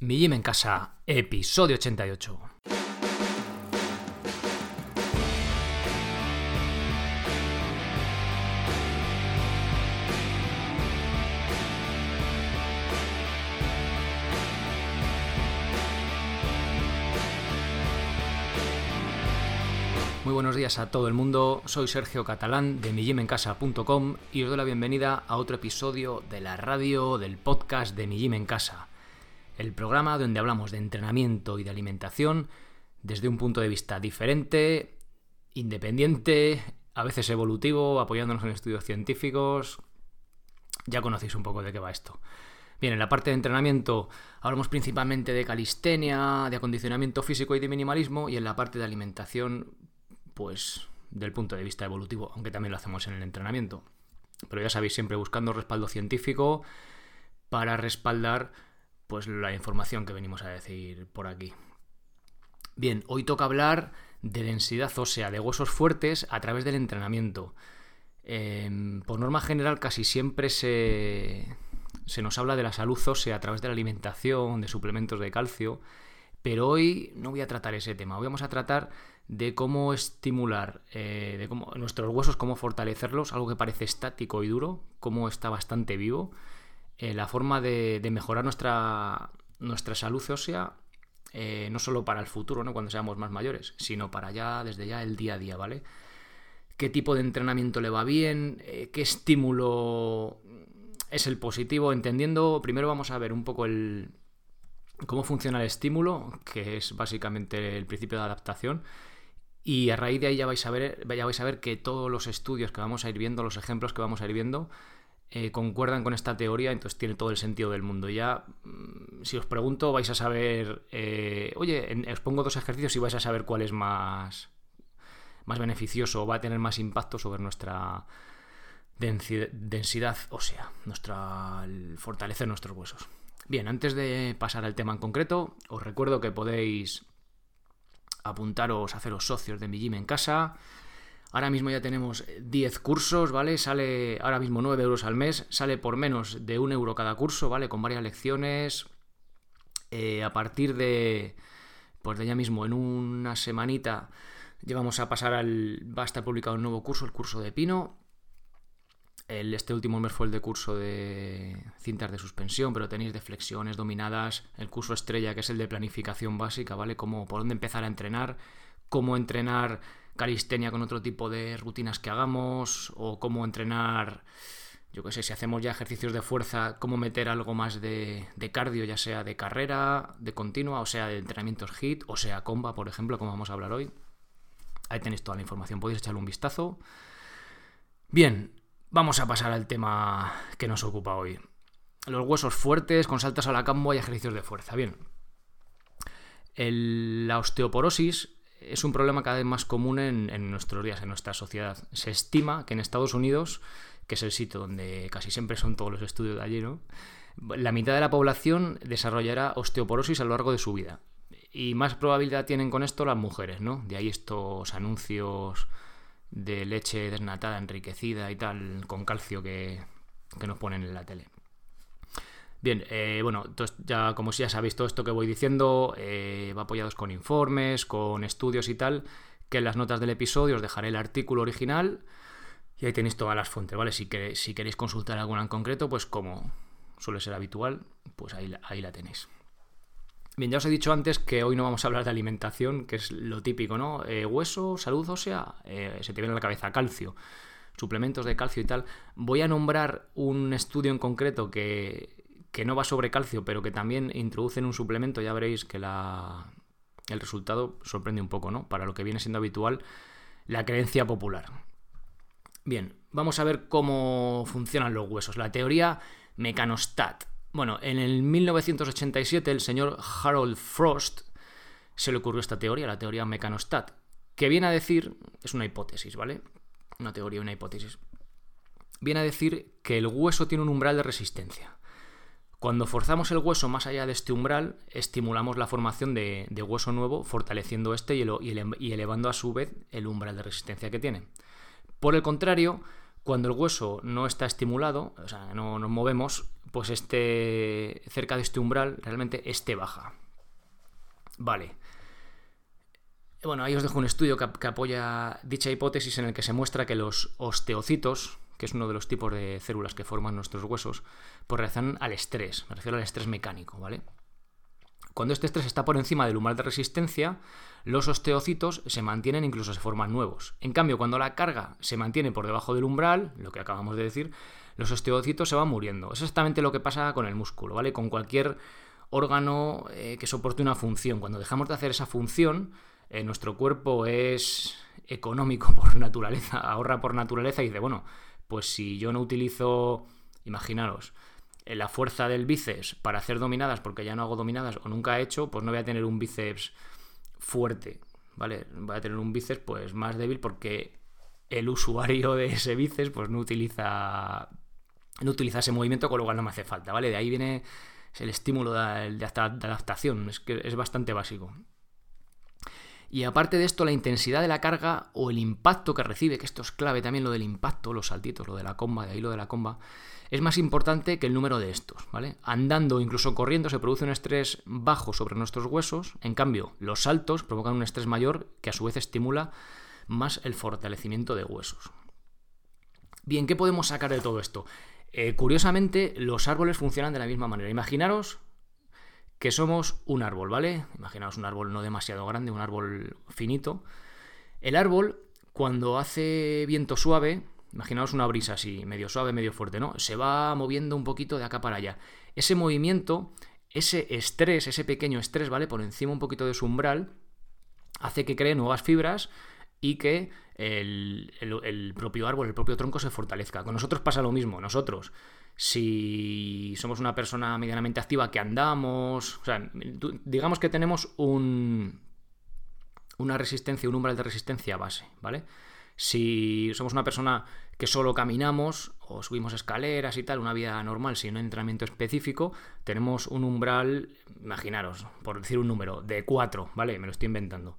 Mi Gym en Casa, episodio 88. Muy buenos días a todo el mundo, soy Sergio Catalán de migimencasa.com y os doy la bienvenida a otro episodio de la radio del podcast de Mi Gym en Casa, el programa donde hablamos de entrenamiento y de alimentación desde un punto de vista diferente, independiente, a veces evolutivo, apoyándonos en estudios científicos. Ya conocéis un poco de qué va esto. Bien, en la parte de entrenamiento hablamos principalmente de calistenia, de acondicionamiento físico y de minimalismo, y en la parte de alimentación pues del punto de vista evolutivo, aunque también lo hacemos en el entrenamiento. Pero ya sabéis, siempre buscando respaldo científico para respaldar pues la información que venimos a decir por aquí. Bien, hoy toca hablar de densidad ósea, de huesos fuertes a través del entrenamiento. Eh, por norma general casi siempre se, se nos habla de la salud ósea a través de la alimentación, de suplementos de calcio, pero hoy no voy a tratar ese tema, hoy vamos a tratar de cómo estimular eh, de cómo, nuestros huesos, cómo fortalecerlos, algo que parece estático y duro, cómo está bastante vivo, eh, la forma de, mejorar nuestra, nuestra salud ósea, eh, no solo para el futuro, ¿no? cuando seamos más mayores, sino para ya, desde ya, el día a día, ¿vale? ¿Qué tipo de entrenamiento le va bien? ¿Qué estímulo es el positivo? Entendiendo, primero vamos a ver un poco el, cómo funciona el estímulo, que es básicamente el principio de adaptación. Y a raíz de ahí ya vais a ver, ya vais a ver que todos los estudios que vamos a ir viendo, los ejemplos que vamos a ir viendo, eh, concuerdan con esta teoría, entonces tiene todo el sentido del mundo. Ya, mm, si os pregunto, vais a saber, eh, oye, en, os pongo dos ejercicios y vais a saber cuál es más, más beneficioso o va a tener más impacto sobre nuestra densidad, densidad ósea, nuestra, fortalecer nuestros huesos. Bien, antes de pasar al tema en concreto, os recuerdo que podéis apuntaros, haceros socios de mi gym en casa. Ahora mismo ya tenemos 10 cursos, ¿vale? Sale ahora mismo 9 euros al mes, sale por menos de 1 euro cada curso, ¿vale? Con varias lecciones. Eh, a partir de, pues de ya mismo, en una semanita, llevamos a pasar al... Va a estar publicado un nuevo curso, el curso de Pino. Este último mes fue el de curso de cintas de suspensión, pero tenéis de flexiones dominadas, el curso estrella que es el de planificación básica, ¿vale? Como por dónde empezar a entrenar, cómo entrenar calistenia con otro tipo de rutinas que hagamos, o cómo entrenar, yo qué sé, si hacemos ya ejercicios de fuerza, cómo meter algo más de, cardio, ya sea de carrera, de continua, o sea, de entrenamientos HIT, o sea, comba, por ejemplo, como vamos a hablar hoy. Ahí tenéis toda la información, podéis echarle un vistazo. Bien, Vamos a pasar al tema que nos ocupa hoy. Los huesos fuertes con saltos a la cambo y ejercicios de fuerza. Bien. El, la osteoporosis es un problema cada vez más común en, nuestros días, en nuestra sociedad. Se estima que en Estados Unidos, que es el sitio donde casi siempre son todos los estudios de allí, ¿no? la mitad de la población desarrollará osteoporosis a lo largo de su vida. Y más probabilidad tienen con esto las mujeres, ¿no? De ahí estos anuncios de leche desnatada, enriquecida y tal, con calcio que, que nos ponen en la tele. Bien, eh, bueno, entonces ya como ya sabéis todo esto que voy diciendo, eh, va apoyados con informes, con estudios y tal, que en las notas del episodio os dejaré el artículo original y ahí tenéis todas las fuentes, ¿vale? Si, que, si queréis consultar alguna en concreto, pues como suele ser habitual, pues ahí, ahí la tenéis. Bien, ya os he dicho antes que hoy no vamos a hablar de alimentación, que es lo típico, ¿no? Eh, hueso, salud ósea, se te viene a la cabeza calcio, suplementos de calcio y tal. Voy a nombrar un estudio en concreto que, que no va sobre calcio, pero que también introduce en un suplemento, ya veréis que el resultado sorprende un poco, ¿no? Para lo que viene siendo habitual, la creencia popular. Bien, vamos a ver cómo funcionan los huesos. La teoría mecanostat. Bueno, en el 1987 el señor Harold Frost se le ocurrió esta teoría, la teoría mecanostat, que viene a decir, es una hipótesis, ¿vale? Una teoría, una hipótesis. Viene a decir que el hueso tiene un umbral de resistencia. Cuando forzamos el hueso más allá de este umbral, estimulamos la formación de, hueso nuevo, fortaleciendo este y, y elevando a su vez el umbral de resistencia que tiene. Por el contrario, Cuando el hueso no está estimulado, o sea, no nos movemos, pues este cerca de este umbral realmente este baja. Vale. Bueno, ahí os dejo un estudio que, apoya dicha hipótesis en el que se muestra que los osteocitos, que es uno de los tipos de células que forman nuestros huesos, pues reaccionan al estrés, me refiero al estrés mecánico, ¿vale? Cuando este estrés está por encima del umbral de resistencia, los osteocitos se mantienen, incluso se forman nuevos. En cambio, cuando la carga se mantiene por debajo del umbral, lo que acabamos de decir, los osteocitos se van muriendo. Es exactamente lo que pasa con el músculo, ¿vale? Con cualquier órgano eh, que soporte una función. Cuando dejamos de hacer esa función, eh, nuestro cuerpo es económico por naturaleza, ahorra por naturaleza y dice, bueno, pues si yo no utilizo, imaginaros, eh, la fuerza del bíceps para hacer dominadas porque ya no hago dominadas o nunca he hecho, pues no voy a tener un bíceps fuerte, ¿vale? Voy a tener un bíceps pues más débil porque el usuario de ese bíceps pues no utiliza no utiliza ese movimiento con lo cual no me hace falta, ¿vale? De ahí viene el estímulo de, de adaptación, es que es bastante básico. Y aparte de esto, la intensidad de la carga o el impacto que recibe, que esto es clave también lo del impacto, los saltitos, lo de la comba, de ahí lo de la comba, es más importante que el número de estos, ¿vale? Andando o incluso corriendo se produce un estrés bajo sobre nuestros huesos, en cambio, los saltos provocan un estrés mayor que a su vez estimula más el fortalecimiento de huesos. Bien, ¿qué podemos sacar de todo esto? Eh, curiosamente, los árboles funcionan de la misma manera. Imaginaros que somos un árbol, ¿vale? Imaginaos un árbol no demasiado grande, un árbol finito. El árbol, cuando hace viento suave, imaginaos una brisa así, medio suave, medio fuerte, ¿no? Se va moviendo un poquito de acá para allá. Ese movimiento, ese estrés, ese pequeño estrés, ¿vale? Por encima un poquito de su umbral, hace que cree nuevas fibras y que el, el, propio árbol, el propio tronco se fortalezca. Con nosotros pasa lo mismo. Nosotros si somos una persona medianamente activa que andamos, o sea, digamos que tenemos un, una resistencia, un umbral de resistencia base, ¿vale? Si somos una persona que solo caminamos o subimos escaleras y tal, una vida normal sin un entrenamiento específico, tenemos un umbral, imaginaros, por decir un número, de 4, ¿vale? Me lo estoy inventando.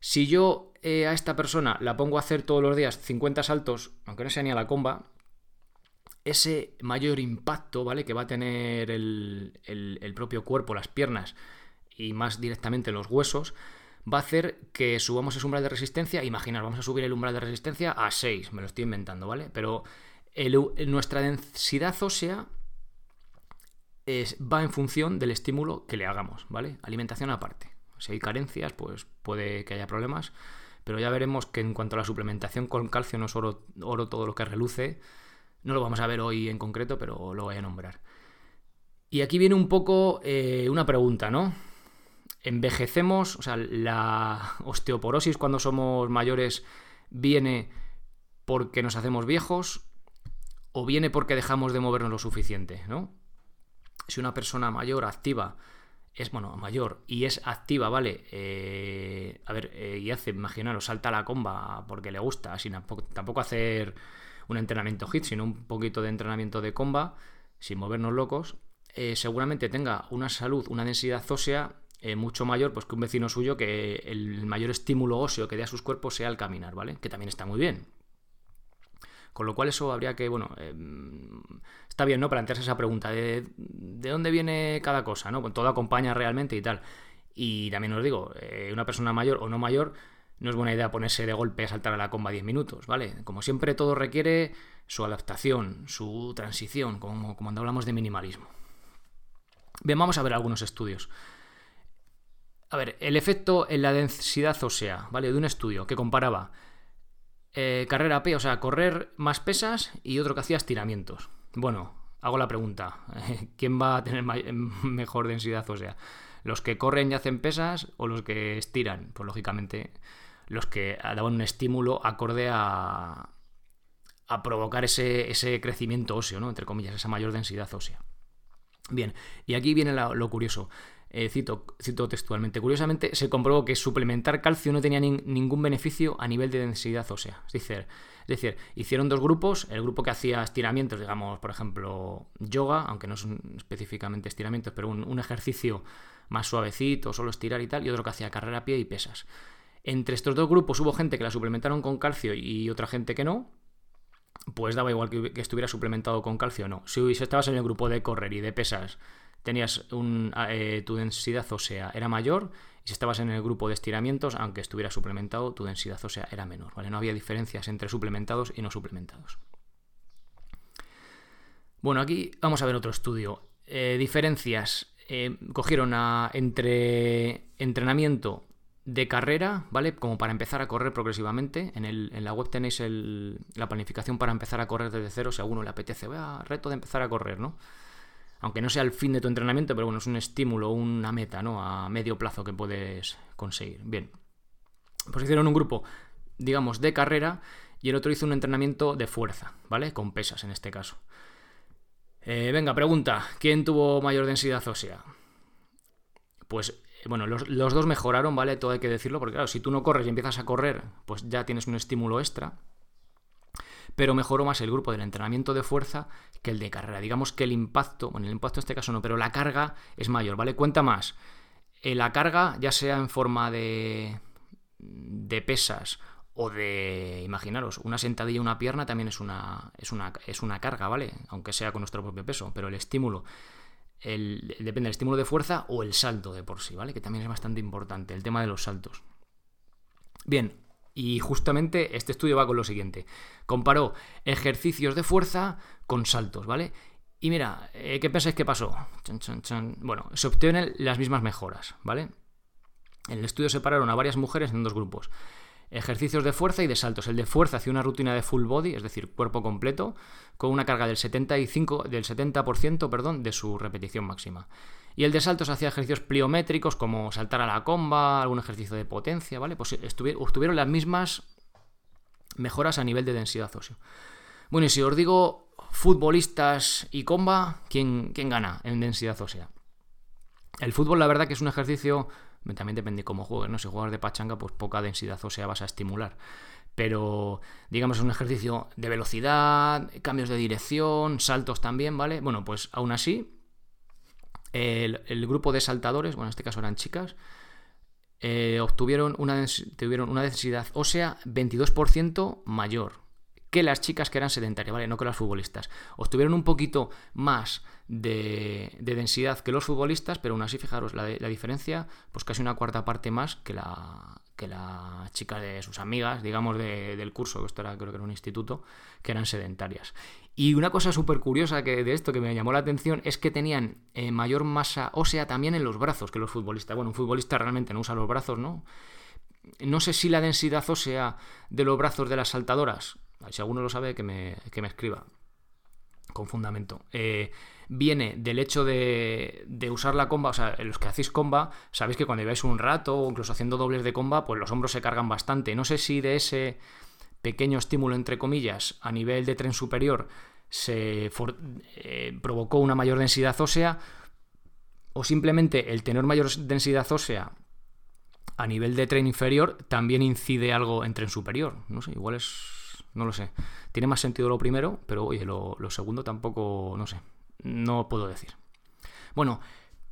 Si yo eh, a esta persona la pongo a hacer todos los días 50 saltos, aunque no sea ni a la comba, ese mayor impacto, ¿vale? Que va a tener el, propio cuerpo, las piernas y más directamente los huesos, va a hacer que subamos ese umbral de resistencia. Imaginar, vamos a subir el umbral de resistencia a 6, me lo estoy inventando, ¿vale? Pero nuestra densidad ósea va en función del estímulo que le hagamos, ¿vale? Alimentación aparte. Si hay carencias, pues puede que haya problemas, pero ya veremos que en cuanto a la suplementación con calcio no es oro todo lo que reluce, no lo vamos a ver hoy en concreto, pero lo voy a nombrar. Y aquí viene un poco eh, una pregunta, ¿no? Envejecemos, o sea, la osteoporosis cuando somos mayores viene porque nos hacemos viejos o viene porque dejamos de movernos lo suficiente, ¿no? Si una persona mayor, activa, es, bueno, mayor y es activa, ¿vale? Eh, a ver, eh, y hace, imaginaros, salta a la comba porque le gusta, sin tampoco hacer un entrenamiento HIT, sino un poquito de entrenamiento de comba, sin movernos locos, eh, seguramente tenga una salud, una densidad ósea eh, mucho mayor pues, que un vecino suyo que el mayor estímulo óseo que dé a sus cuerpos sea el caminar, ¿vale? Que también está muy bien. Con lo cual eso habría que, bueno, em, está bien, ¿no? Plantearse esa pregunta de, de dónde viene cada cosa, ¿no? Todo acompaña realmente y tal. Y también os digo, eh, una persona mayor o no mayor no es buena idea ponerse de golpe a saltar a la comba 10 minutos, ¿vale? Como siempre, todo requiere su adaptación, su transición, como, cuando hablamos de minimalismo. Bien, vamos a ver algunos estudios. A ver, el efecto en la densidad ósea, ¿vale? De un estudio que comparaba eh, carrera P, o sea, correr más pesas y otro que hacía estiramientos. Bueno, hago la pregunta, ¿quién va a tener mejor densidad ósea? ¿Los que corren y hacen pesas o los que estiran? Pues lógicamente los que daban un estímulo acorde a, provocar ese, ese, crecimiento óseo, ¿no? entre comillas, esa mayor densidad ósea. Bien, y aquí viene lo curioso. Eh, cito, cito, textualmente. Curiosamente, se comprobó que suplementar calcio no tenía ningún beneficio a nivel de densidad ósea. Es decir, es decir, hicieron dos grupos. El grupo que hacía estiramientos, digamos, por ejemplo, yoga, aunque no son específicamente estiramientos, pero un, un ejercicio más suavecito, solo estirar y tal, y otro que hacía carrera a pie y pesas. Entre estos dos grupos hubo gente que la suplementaron con calcio y otra gente que no. pues daba igual que, estuviera suplementado con calcio o no. Si, estabas en el grupo de correr y de pesas, tenías un, eh, tu densidad ósea era mayor, y si estabas en el grupo de estiramientos, aunque estuviera suplementado, tu densidad ósea era menor, ¿vale? No había diferencias entre suplementados y no suplementados. Bueno, aquí vamos a ver otro estudio. Eh, diferencias. Eh, cogieron a, entre entrenamiento de carrera, ¿vale? Como para empezar a correr progresivamente. En, el, en la web tenéis la planificación para empezar a correr desde cero si a uno le apetece. Vea, reto de empezar a correr, ¿no? Aunque no sea el fin de tu entrenamiento, pero bueno, es un estímulo, una meta, ¿no? A medio plazo que puedes conseguir. Bien. Pues hicieron un grupo, digamos, de carrera y el otro hizo un entrenamiento de fuerza, ¿vale? Con pesas en este caso. Eh, venga, pregunta, ¿quién tuvo mayor densidad ósea? Pues bueno, los, dos mejoraron, ¿vale? Todo hay que decirlo, porque claro, si tú no corres y empiezas a correr, pues ya tienes un estímulo extra. Pero mejoró más el grupo del entrenamiento de fuerza que el de carrera. Digamos que el impacto, bueno, el impacto en este caso no, pero la carga es mayor, ¿vale? Cuenta más. Eh, la carga, ya sea en forma de, de pesas o de, imaginaros, una sentadilla una pierna también es una, es una, es una carga, ¿vale? Aunque sea con nuestro propio peso, pero el estímulo depende del estímulo de fuerza o el salto de por sí, ¿vale? Que también es bastante importante, el tema de los saltos. Bien, y justamente este estudio va con lo siguiente. Comparó ejercicios de fuerza con saltos, ¿vale? Y mira, eh, ¿qué pensáis que pasó? Bueno, se obtienen las mismas mejoras, ¿vale? En el estudio separaron a varias mujeres en dos grupos ejercicios de fuerza y de saltos. El de fuerza hacía una rutina de full body, es decir, cuerpo completo, con una carga del 75, del 70% perdón, de su repetición máxima. Y el de saltos hacía ejercicios pliométricos como saltar a la comba, algún ejercicio de potencia, ¿vale? Pues obtuvieron las mismas mejoras a nivel de densidad ósea. Bueno, y si os digo futbolistas y comba, ¿quién, quién gana en densidad ósea? El fútbol, la verdad que es un ejercicio también depende cómo juegues, ¿no? Si juegas de pachanga, pues poca densidad ósea vas a estimular. Pero, digamos, es un ejercicio de velocidad, cambios de dirección, saltos también, ¿vale? Bueno, pues aún así, el, grupo de saltadores, bueno, en este caso eran chicas, eh, obtuvieron una, tuvieron una densidad ósea 22% mayor que las chicas que eran sedentarias, ¿vale? No que las futbolistas. Obtuvieron un poquito más de, densidad que los futbolistas, pero aún así, fijaros, la, diferencia, pues casi una cuarta parte más que la, que la chica de sus amigas, digamos, del curso, que esto era, creo que era un instituto, que eran sedentarias. Y una cosa súper curiosa que, de esto que me llamó la atención es que tenían eh, mayor masa ósea también en los brazos que los futbolistas. Bueno, un futbolista realmente no usa los brazos, ¿no? No sé si la densidad ósea de los brazos de las saltadoras si alguno lo sabe, que me, escriba con fundamento. Eh, viene del hecho de, usar la comba, o sea, los que hacéis comba, sabéis que cuando lleváis un rato o incluso haciendo dobles de comba, pues los hombros se cargan bastante. No sé si de ese pequeño estímulo, entre comillas, a nivel de tren superior, se eh, provocó una mayor densidad ósea o simplemente el tener mayor densidad ósea a nivel de tren inferior también incide algo en tren superior. No sé, igual es no lo sé. Tiene más sentido lo primero, pero oye, lo, segundo tampoco, no sé, no puedo decir. Bueno,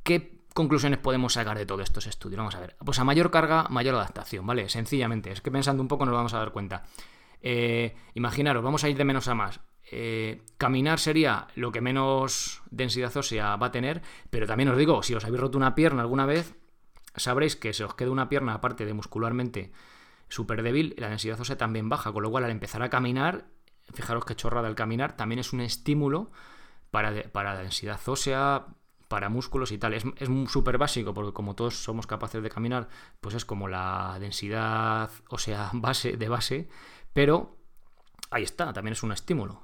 ¿qué conclusiones podemos sacar de todos estos estudios? Vamos a ver. Pues a mayor carga, mayor adaptación, ¿vale? Sencillamente, es que pensando un poco nos vamos a dar cuenta. Eh, imaginaros, vamos a ir de menos a más. Eh, caminar sería lo que menos densidad ósea va a tener, pero también os digo, si os habéis roto una pierna alguna vez, sabréis que se os queda una pierna aparte de muscularmente súper débil, la densidad ósea también baja, con lo cual al empezar a caminar, fijaros que chorrada el caminar, también es un estímulo para, para la densidad ósea, para músculos y tal. Es súper básico porque como todos somos capaces de caminar, pues es como la densidad ósea base, de base, pero ahí está, también es un estímulo.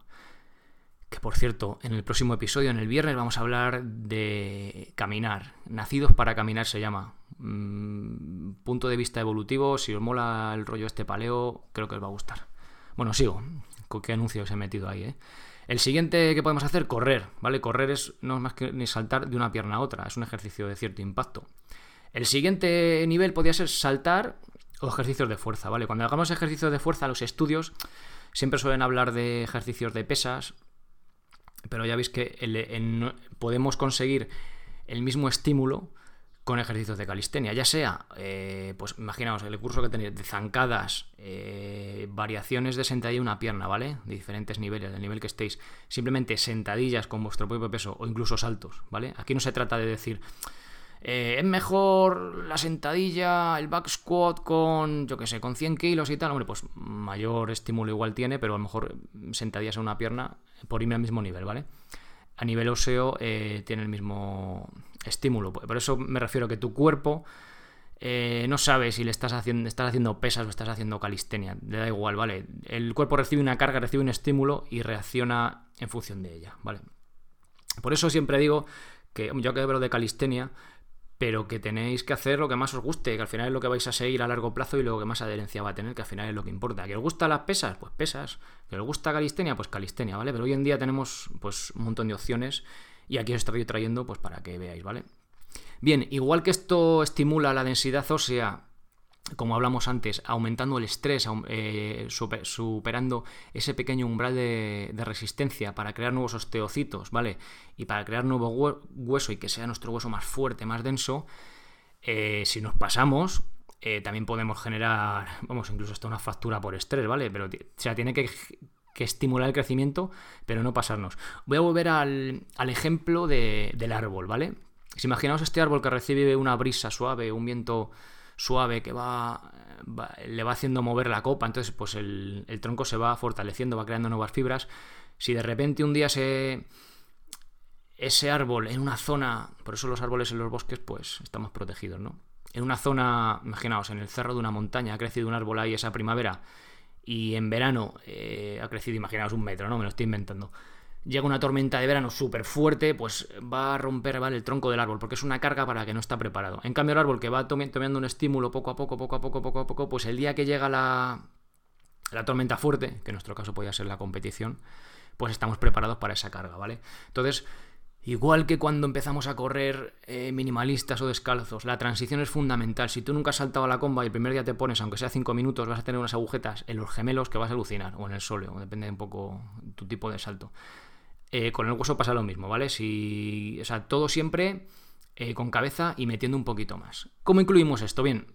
Que por cierto, en el próximo episodio, en el viernes, vamos a hablar de caminar. Nacidos para caminar se llama. Mm, punto de vista evolutivo, si os mola el rollo este paleo, creo que os va a gustar. Bueno, sigo. ¿Con qué anuncios he metido ahí, eh? El siguiente que podemos hacer, correr, ¿vale? Correr es no es más que ni saltar de una pierna a otra, es un ejercicio de cierto impacto. El siguiente nivel podría ser saltar o ejercicios de fuerza, ¿vale? Cuando hagamos ejercicios de fuerza, los estudios siempre suelen hablar de ejercicios de pesas, pero ya veis que podemos conseguir el mismo estímulo con ejercicios de calistenia, ya sea, eh, pues imaginaos el curso que tenéis de zancadas, eh, variaciones de sentadilla una pierna, ¿vale? De diferentes niveles, del nivel que estéis, simplemente sentadillas con vuestro propio peso o incluso saltos, ¿vale? Aquí no se trata de decir, eh, es mejor la sentadilla, el back squat con, yo qué sé, con 100 kilos y tal, hombre, pues mayor estímulo igual tiene, pero a lo mejor sentadillas a una pierna por irme al mismo nivel, ¿vale? A nivel óseo eh, tiene el mismo estímulo. Por eso me refiero a que tu cuerpo eh, no sabe si le estás haciendo, estás haciendo pesas o estás haciendo calistenia. Le da igual, ¿vale? El cuerpo recibe una carga, recibe un estímulo y reacciona en función de ella, ¿vale? Por eso siempre digo que yo que hablo de calistenia, pero que tenéis que hacer lo que más os guste, que al final es lo que vais a seguir a largo plazo y lo que más adherencia va a tener, que al final es lo que importa. ¿Que os gustan las pesas? Pues pesas. ¿Que os gusta calistenia? Pues calistenia, ¿vale? Pero hoy en día tenemos pues un montón de opciones y aquí os estoy trayendo pues para que veáis, ¿vale? Bien, igual que esto estimula la densidad ósea como hablamos antes, aumentando el estrés, eh, superando ese pequeño umbral de, resistencia para crear nuevos osteocitos, ¿vale? Y para crear nuevo hueso y que sea nuestro hueso más fuerte, más denso, eh, si nos pasamos, eh, también podemos generar, vamos, incluso hasta una fractura por estrés, ¿vale? Pero, o sea, tiene que, estimular el crecimiento, pero no pasarnos. Voy a volver al, ejemplo del árbol, ¿vale? Si imaginaos este árbol que recibe una brisa suave, un viento suave que va, le va haciendo mover la copa, entonces pues el, tronco se va fortaleciendo, va creando nuevas fibras. Si de repente un día se, ese árbol en una zona, por eso los árboles en los bosques pues estamos protegidos, ¿no? En una zona, imaginaos, en el cerro de una montaña ha crecido un árbol ahí esa primavera y en verano eh, ha crecido, imaginaos, un metro, ¿no? Me lo estoy inventando llega una tormenta de verano súper fuerte, pues va a romper el tronco del árbol, porque es una carga para que no está preparado. En cambio, el árbol que va tomando un estímulo poco a poco, poco a poco, poco a poco, pues el día que llega la, la tormenta fuerte, que en nuestro caso podría ser la competición, pues estamos preparados para esa carga, ¿vale? Entonces, Igual que cuando empezamos a correr eh, minimalistas o descalzos, la transición es fundamental. Si tú nunca has saltado a la comba y el primer día te pones, aunque sea 5 minutos, vas a tener unas agujetas en los gemelos que vas a alucinar, o en el sóleo, depende un poco tu tipo de salto. Eh, con el hueso pasa lo mismo, ¿vale? Si, o sea, todo siempre eh, con cabeza y metiendo un poquito más. ¿Cómo incluimos esto? Bien,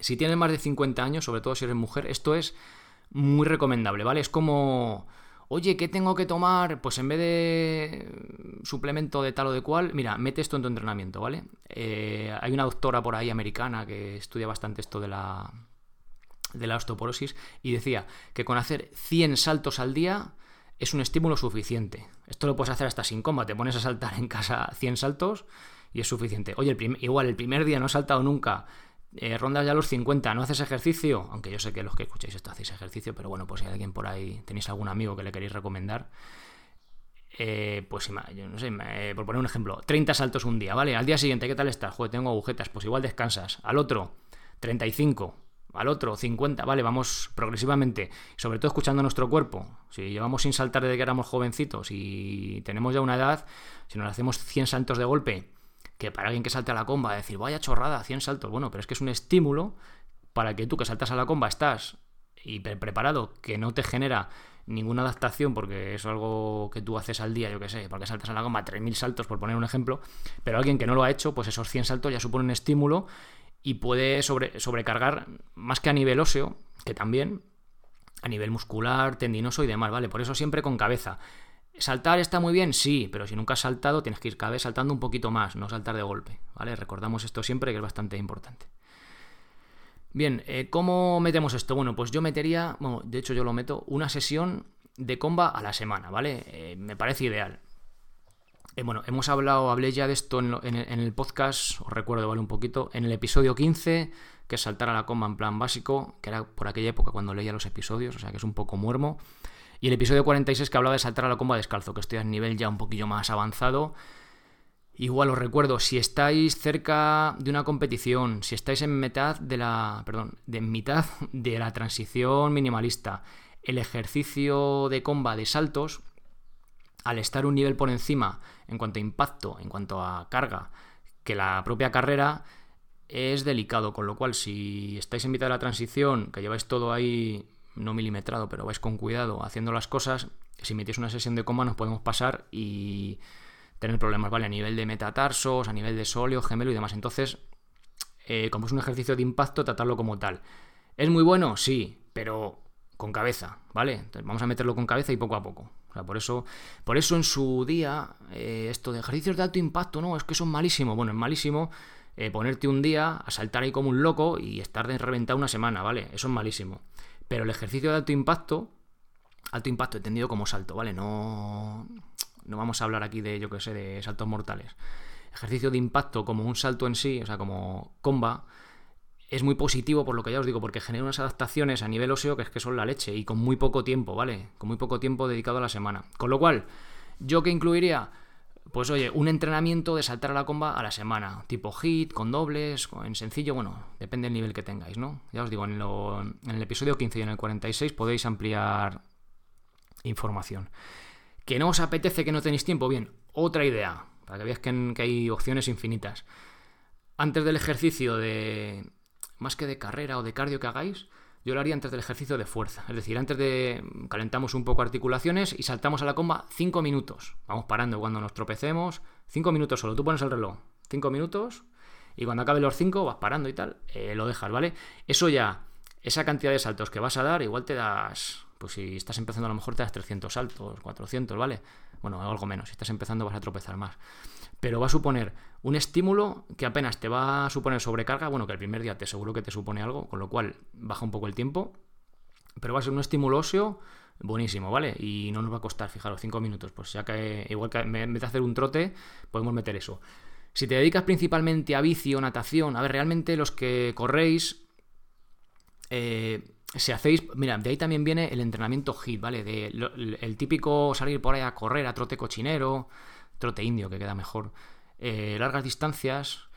si tienes más de 50 años, sobre todo si eres mujer, esto es muy recomendable, ¿vale? Es como, oye, ¿qué tengo que tomar? Pues en vez de suplemento de tal o de cual, mira, mete esto en tu entrenamiento, ¿vale? Eh, hay una doctora por ahí americana que estudia bastante esto de la, de la osteoporosis y decía que con hacer 100 saltos al día es un estímulo suficiente. Esto lo puedes hacer hasta sin coma, te pones a saltar en casa 100 saltos y es suficiente. Oye, igual el primer día no has saltado nunca, eh, rondas ya los 50, no haces ejercicio, aunque yo sé que los que escucháis esto hacéis ejercicio, pero bueno, pues si hay alguien por ahí, tenéis algún amigo que le queréis recomendar, eh, pues yo no sé, por poner un ejemplo, 30 saltos un día, ¿vale? Al día siguiente, ¿qué tal estás? Joder, tengo agujetas, pues igual descansas. Al otro, 35 al otro 50, vale, vamos progresivamente, sobre todo escuchando nuestro cuerpo. Si llevamos sin saltar desde que éramos jovencitos y tenemos ya una edad, si nos hacemos 100 saltos de golpe, que para alguien que salte a la comba, decir, vaya chorrada, 100 saltos, bueno, pero es que es un estímulo para que tú que saltas a la comba estás hiper preparado, que no te genera ninguna adaptación porque es algo que tú haces al día, yo que sé, porque saltas a la comba 3.000 saltos, por poner un ejemplo, pero alguien que no lo ha hecho, pues esos 100 saltos ya suponen un estímulo y puede sobre, sobrecargar más que a nivel óseo, que también a nivel muscular, tendinoso y demás, ¿vale? Por eso siempre con cabeza. ¿Saltar está muy bien? Sí, pero si nunca has saltado tienes que ir cada vez saltando un poquito más, no saltar de golpe, ¿vale? Recordamos esto siempre que es bastante importante. Bien, eh, ¿cómo metemos esto? Bueno, pues yo metería, bueno, de hecho yo lo meto, una sesión de comba a la semana, ¿vale? Eh, me parece ideal. Eh, bueno, hemos hablado, hablé ya de esto en, el podcast, os recuerdo, ¿vale? Un poquito, en el episodio 15, que es saltar a la comba en plan básico, que era por aquella época cuando leía los episodios, o sea que es un poco muermo. Y el episodio 46 que hablaba de saltar a la comba descalzo, que estoy a nivel ya un poquillo más avanzado. Igual os recuerdo, si estáis cerca de una competición, si estáis en mitad de la. Perdón, de mitad de la transición minimalista, el ejercicio de comba de saltos al estar un nivel por encima en cuanto a impacto, en cuanto a carga, que la propia carrera, es delicado. Con lo cual, si estáis en mitad de la transición, que lleváis todo ahí, no milimetrado, pero vais con cuidado haciendo las cosas, si metéis una sesión de coma nos podemos pasar y tener problemas, ¿vale? A nivel de metatarsos, a nivel de sóleo, gemelo y demás. Entonces, eh, como es un ejercicio de impacto, tratarlo como tal. ¿Es muy bueno? Sí, pero con cabeza, ¿vale? Entonces vamos a meterlo con cabeza y poco a poco. Por eso, por eso en su día, eh, esto de ejercicios de alto impacto, no, es que son malísimo. Bueno, es malísimo eh, ponerte un día a saltar ahí como un loco y estar de reventar una semana, ¿vale? Eso es malísimo. Pero el ejercicio de alto impacto, alto impacto entendido como salto, ¿vale? No, no vamos a hablar aquí de, yo qué sé, de saltos mortales. Ejercicio de impacto como un salto en sí, o sea, como comba, es muy positivo por lo que ya os digo, porque genera unas adaptaciones a nivel óseo que es que son la leche y con muy poco tiempo, ¿vale? Con muy poco tiempo dedicado a la semana. Con lo cual, ¿yo que incluiría? Pues oye, un entrenamiento de saltar a la comba a la semana, tipo hit, con dobles, en sencillo, bueno, depende del nivel que tengáis, ¿no? Ya os digo, en, en el episodio 15 y en el 46 podéis ampliar información. ¿Que no os apetece que no tenéis tiempo? Bien, otra idea, para que veáis que, hay opciones infinitas. Antes del ejercicio de, más que de carrera o de cardio que hagáis, yo lo haría antes del ejercicio de fuerza. Es decir, antes de calentamos un poco articulaciones y saltamos a la comba 5 minutos. Vamos parando cuando nos tropecemos. 5 minutos solo. Tú pones el reloj. 5 minutos. Y cuando acabe los 5 vas parando y tal. Eh, lo dejas, ¿vale? Eso ya, esa cantidad de saltos que vas a dar, igual te das pues si estás empezando a lo mejor te das 300 saltos, 400, ¿vale? Bueno, algo menos, si estás empezando vas a tropezar más. Pero va a suponer un estímulo que apenas te va a suponer sobrecarga, bueno, que el primer día te seguro que te supone algo, con lo cual baja un poco el tiempo, pero va a ser un estímulo óseo buenísimo, ¿vale? Y no nos va a costar, fijaros, 5 minutos, pues ya que igual que en vez hacer un trote, podemos meter eso. Si te dedicas principalmente a bici o natación, a ver, realmente los que corréis, eh, si hacéis, mira, de ahí también viene el entrenamiento HIT, ¿vale? De, el, típico salir por ahí a correr, a trote cochinero, trote indio, que queda mejor. Eh, largas distancias,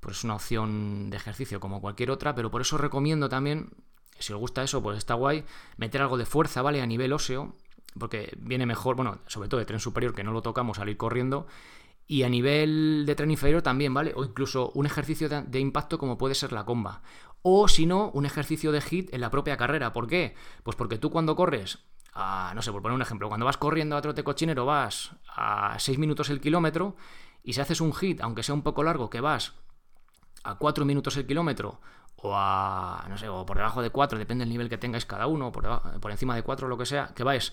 pues es una opción de ejercicio como cualquier otra, pero por eso recomiendo también, si os gusta eso, pues está guay, meter algo de fuerza, ¿vale? A nivel óseo, porque viene mejor, bueno, sobre todo de tren superior, que no lo tocamos, salir corriendo, y a nivel de tren inferior también, ¿vale? O incluso un ejercicio de, impacto como puede ser la comba. O si no, un ejercicio de hit en la propia carrera. ¿Por qué? Pues porque tú cuando corres, a, no sé, por poner un ejemplo, cuando vas corriendo a trote cochinero vas a 6 minutos el kilómetro y si haces un hit, aunque sea un poco largo, que vas a 4 minutos el kilómetro o a, no sé, o por debajo de 4, depende del nivel que tengáis cada uno, por, por encima de 4 o lo que sea, que vais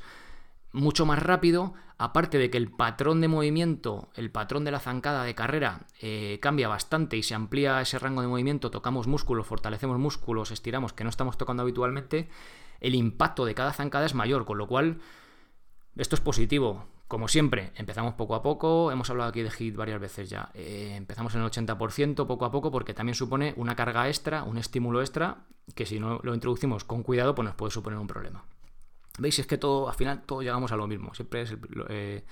mucho más rápido, aparte de que el patrón de movimiento, el patrón de la zancada de carrera eh, cambia bastante y se amplía ese rango de movimiento, tocamos músculos, fortalecemos músculos, estiramos, que no estamos tocando habitualmente, el impacto de cada zancada es mayor, con lo cual esto es positivo. Como siempre, empezamos poco a poco, hemos hablado aquí de HIT varias veces ya, eh, empezamos en el 80% poco a poco porque también supone una carga extra, un estímulo extra, que si no lo introducimos con cuidado, pues nos puede suponer un problema. ¿Veis? Es que todo, al final, todos llegamos a lo mismo. Siempre es eh,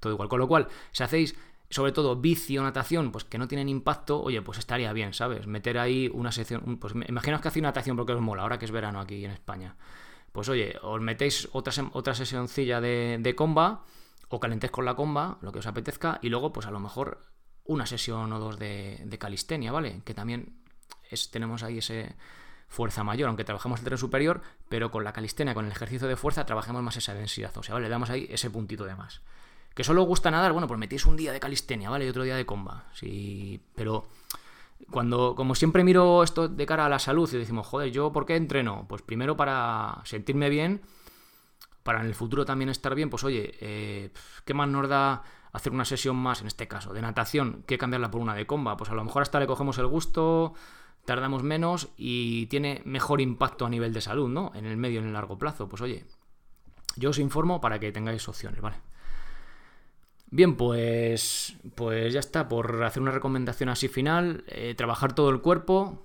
todo igual. Con lo cual, si hacéis, sobre todo, bici o natación, pues que no tienen impacto, oye, pues estaría bien, ¿sabes? Meter ahí una sección. Pues imaginaos que hacéis natación porque os mola, ahora que es verano aquí en España. Pues oye, os metéis otra, otra sesioncilla de, de comba, o calentéis con la comba, lo que os apetezca, y luego, pues a lo mejor una sesión o dos de, de calistenia, ¿vale? Que también es, tenemos ahí ese fuerza mayor, aunque trabajamos el tren superior, pero con la calistenia, con el ejercicio de fuerza, trabajamos más esa densidad, o sea, ¿vale? Le damos ahí ese puntito de más. ¿Que solo gusta nadar? Bueno, pues metéis un día de calistenia, ¿vale? Y otro día de comba. Sí, pero cuando, como siempre miro esto de cara a la salud y decimos, joder, ¿yo por qué entreno? Pues primero para sentirme bien, para en el futuro también estar bien, pues oye, eh, ¿qué más nos da hacer una sesión más, en este caso, de natación, que cambiarla por una de comba? Pues a lo mejor hasta le cogemos el gusto, tardamos menos y tiene mejor impacto a nivel de salud, ¿no? En el medio y en el largo plazo. Pues oye, yo os informo para que tengáis opciones, ¿vale? Bien, pues, pues ya está, por hacer una recomendación así final, eh, trabajar todo el cuerpo,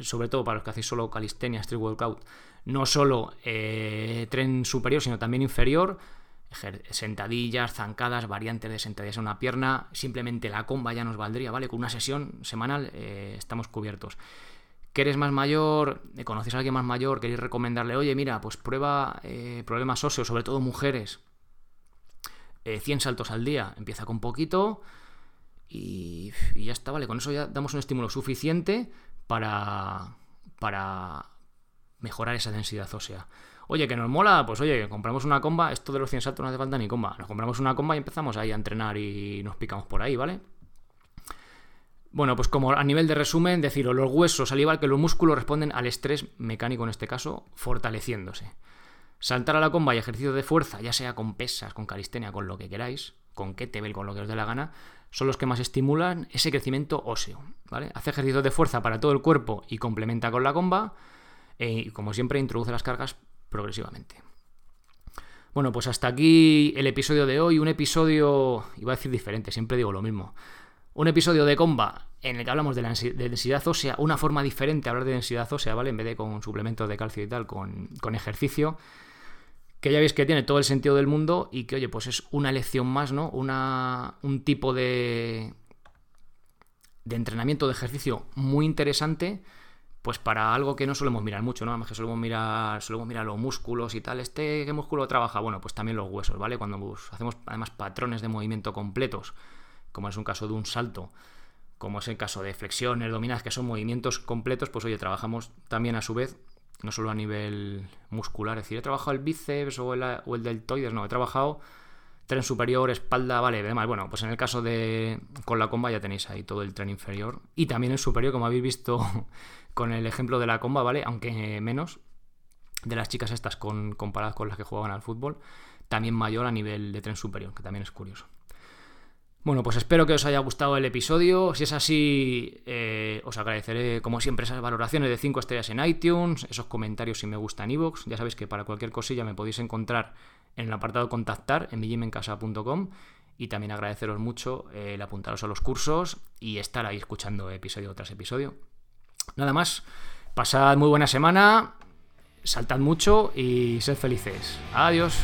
sobre todo para los que hacéis solo calistenia, street workout, no solo eh, tren superior, sino también inferior, sentadillas, zancadas, variantes de sentadillas en una pierna, simplemente la comba ya nos valdría, ¿vale? Con una sesión semanal eh, estamos cubiertos. ¿Que eres más mayor? Eh, ¿Conoces a alguien más mayor? ¿Queréis recomendarle? Oye, mira, pues prueba eh, problemas óseos, sobre todo mujeres. 100 saltos al día, empieza con poquito y, y, ya está, ¿vale? Con eso ya damos un estímulo suficiente para, para mejorar esa densidad ósea. Oye, que nos mola, pues oye, compramos una comba, esto de los 100 saltos no hace falta ni comba, nos compramos una comba y empezamos ahí a entrenar y nos picamos por ahí, ¿vale? Bueno, pues como a nivel de resumen, deciros, los huesos, al igual que los músculos, responden al estrés mecánico en este caso, fortaleciéndose. Saltar a la comba y ejercicio de fuerza, ya sea con pesas, con calistenia, con lo que queráis, con kettlebell, con lo que os dé la gana, son los que más estimulan ese crecimiento óseo. ¿vale? Hace ejercicios de fuerza para todo el cuerpo y complementa con la comba. Eh, y como siempre, introduce las cargas progresivamente. Bueno, pues hasta aquí el episodio de hoy. Un episodio, iba a decir diferente, siempre digo lo mismo. Un episodio de comba en el que hablamos de la densidad ósea, una forma diferente de hablar de densidad ósea, ¿vale? En vez de con suplementos de calcio y tal, con, con ejercicio que ya veis que tiene todo el sentido del mundo y que, oye, pues es una lección más, ¿no? Una, un tipo de, de entrenamiento, de ejercicio muy interesante, pues para algo que no solemos mirar mucho, ¿no? Además que solemos mirar, mirar los músculos y tal. ¿Este qué músculo trabaja? Bueno, pues también los huesos, ¿vale? Cuando hacemos además patrones de movimiento completos, como es un caso de un salto, como es el caso de flexiones, dominadas, que son movimientos completos, pues oye, trabajamos también a su vez no solo a nivel muscular, es decir, he trabajado el bíceps o el, o el deltoides, no, he trabajado tren superior, espalda, vale, demás. Bueno, pues en el caso de con la comba ya tenéis ahí todo el tren inferior y también el superior, como habéis visto con el ejemplo de la comba, ¿vale? Aunque menos de las chicas estas con, comparadas con las que jugaban al fútbol, también mayor a nivel de tren superior, que también es curioso. Bueno, pues espero que os haya gustado el episodio. Si es así, eh, os agradeceré, como siempre, esas valoraciones de 5 estrellas en iTunes, esos comentarios si me gusta en iVoox. Ya sabéis que para cualquier cosilla me podéis encontrar en el apartado contactar en millimencasa.com y también agradeceros mucho el apuntaros a los cursos y estar ahí escuchando episodio tras episodio. Nada más, pasad muy buena semana, saltad mucho y sed felices. Adiós.